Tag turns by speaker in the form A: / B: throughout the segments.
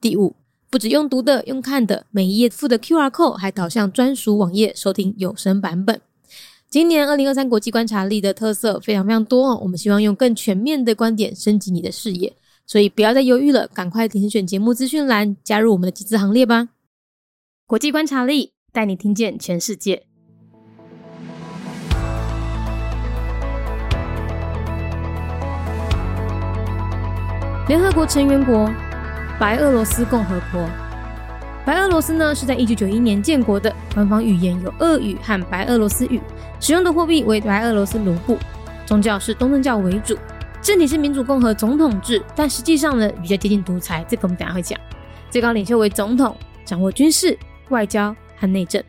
A: 第五，不止用读的，用看的，每一页附的 Q R code 还导向专属网页收听有声版本。今年二零二三国际观察力的特色非常非常多哦，我们希望用更全面的观点升级你的视野。所以不要再犹豫了，赶快点选节目资讯栏，加入我们的集资行列吧！国际观察力带你听见全世界。联合国成员国白俄罗斯共和国。白俄罗斯呢是在一九九一年建国的，官方语言有俄语和白俄罗斯语，使用的货币为白俄罗斯卢布，宗教是东正教为主。政体是民主共和总统制，但实际上呢比较接近独裁，这个我们等下会讲。最高领袖为总统，掌握军事、外交和内政。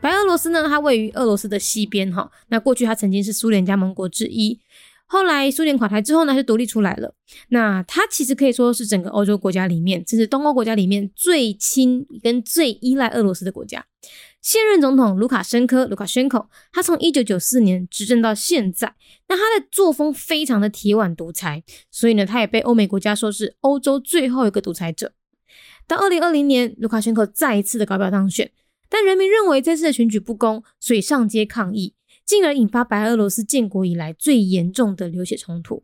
A: 白俄罗斯呢，它位于俄罗斯的西边，哈。那过去它曾经是苏联加盟国之一，后来苏联垮台之后呢，是独立出来了。那它其实可以说是整个欧洲国家里面，甚至东欧国家里面最亲跟最依赖俄罗斯的国家。现任总统卢卡申科卢卡申科，他从一九九四年执政到现在，那他的作风非常的铁腕独裁，所以呢，他也被欧美国家说是欧洲最后一个独裁者。到二零二零年，卢卡申科再一次的高票当选，但人民认为这次的选举不公，所以上街抗议，进而引发白俄罗斯建国以来最严重的流血冲突。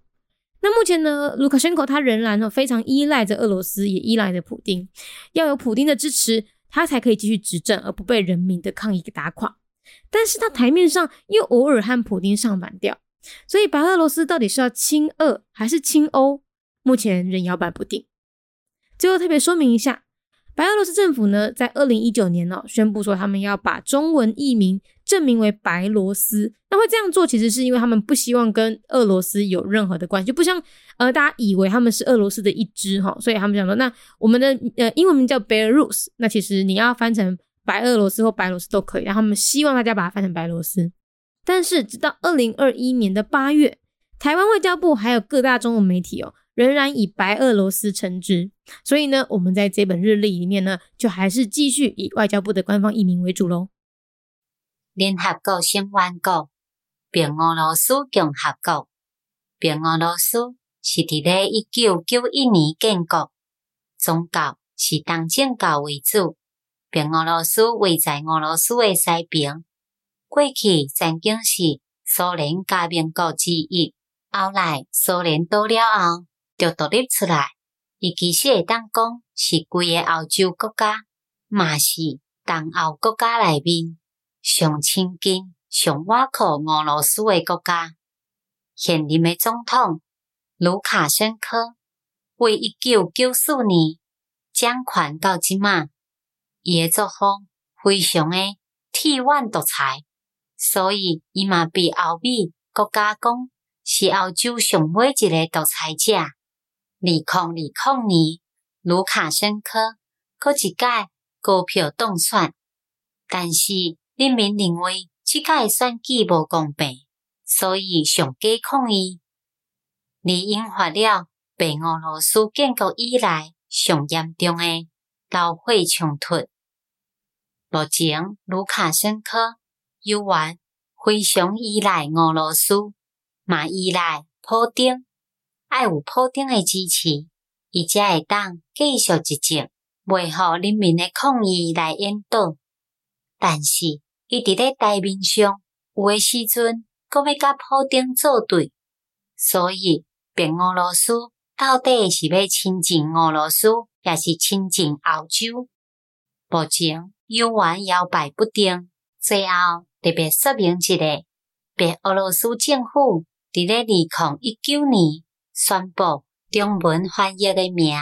A: 那目前呢，卢卡申科他仍然呢非常依赖着俄罗斯，也依赖着普丁，要有普丁的支持。他才可以继续执政，而不被人民的抗议给打垮。但是他台面上又偶尔和普京上反调，所以白俄罗斯到底是要亲俄还是亲欧，目前仍摇摆不定。最后特别说明一下。白俄罗斯政府呢，在二零一九年呢，宣布说他们要把中文译名证明为白罗斯。那会这样做，其实是因为他们不希望跟俄罗斯有任何的关系，不像呃大家以为他们是俄罗斯的一支哈，所以他们想说，那我们的呃英文名叫 Belarus，那其实你要翻成白俄罗斯或白罗斯都可以。然后他们希望大家把它翻成白罗斯。但是直到二零二一年的八月，台湾外交部还有各大中文媒体哦。仍然以白俄罗斯称之，所以呢，我们在这本日历里面呢，就还是继续以外交部的官方译名为主喽。
B: 联合国成员国，白俄罗斯共和国。白俄罗斯是伫咧一九九一年建国，宗教是东正教为主。白俄罗斯位在俄罗斯的西边，过去曾经是苏联加盟国之一，后来苏联倒了后。就独立出来，伊其实会当讲是规个欧洲国家，嘛是东欧国家内面上亲近、上瓦靠俄罗斯诶国家。现任诶总统卢卡申科为一九九四年掌权到即马，伊诶作风非常诶铁腕独裁，所以伊嘛被欧美国家讲是欧洲上尾一个独裁者。二零二零年，卢卡申科搁一届高票当选，但是人民认为即届选举无公平，所以上街抗议，而引发了白俄罗斯建国以来上严重诶流血冲突。目前，卢卡申科犹原非常依赖俄罗斯，嘛依赖普京。爱有普丁诶支持，伊才会当继续执政，袂互人民诶抗议来引导。但是，伊伫咧台面上有诶时阵，阁要甲普丁作对，所以白俄罗斯到底是要亲近俄罗斯，也是亲近欧洲？目前犹原摇摆不定。最后特别说明一个，白俄罗斯政府伫咧二零一九年。宣布中文翻译的名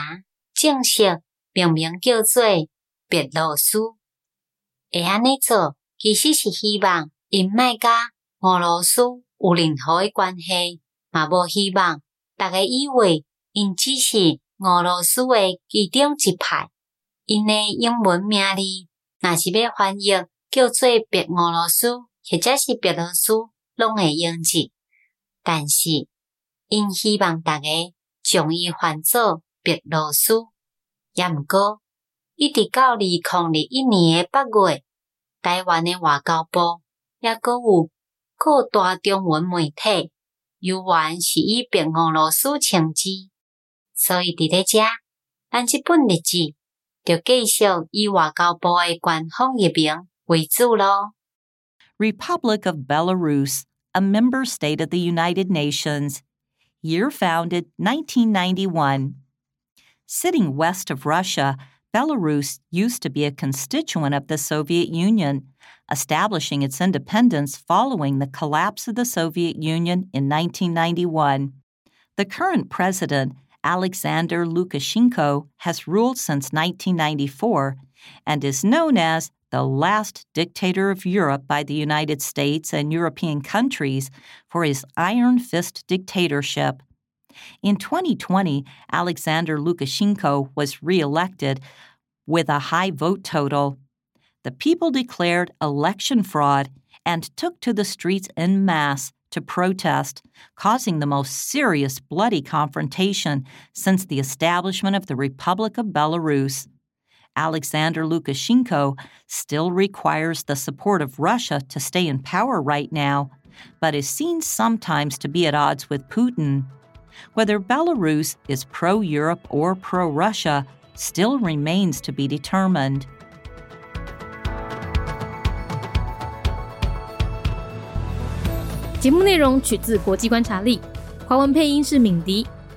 B: 正式命名叫做白罗斯。会安尼做，其实是希望因卖甲俄罗斯有任何的关系，嘛无希望大家以为因只是俄罗斯的其中一派，因的英文名字若是要翻译叫做白俄罗斯或者是白罗斯，拢会用字。但是因希望大家将伊翻做白罗斯。也毋过，一直到二零二一年诶八月，台湾诶外交部也阁有各大中文媒体，犹原是以白俄罗斯称之。所以伫咧遮，咱即本日志就继续以外交部诶官方译名为主咯。
C: Republic of Belarus, a member state of the United Nations. Year founded 1991. Sitting west of Russia, Belarus used to be a constituent of the Soviet Union, establishing its independence following the collapse of the Soviet Union in 1991. The current president, Alexander Lukashenko, has ruled since 1994 and is known as the last dictator of Europe by the United States and European countries for his iron fist dictatorship. In 2020, Alexander Lukashenko was reelected with a high vote total. The people declared election fraud and took to the streets en masse to protest, causing the most serious bloody confrontation since the establishment of the Republic of Belarus. Alexander Lukashenko still requires the support of Russia to stay in power right now, but is seen sometimes to be at odds with Putin. Whether Belarus is pro Europe or pro Russia still remains to be determined.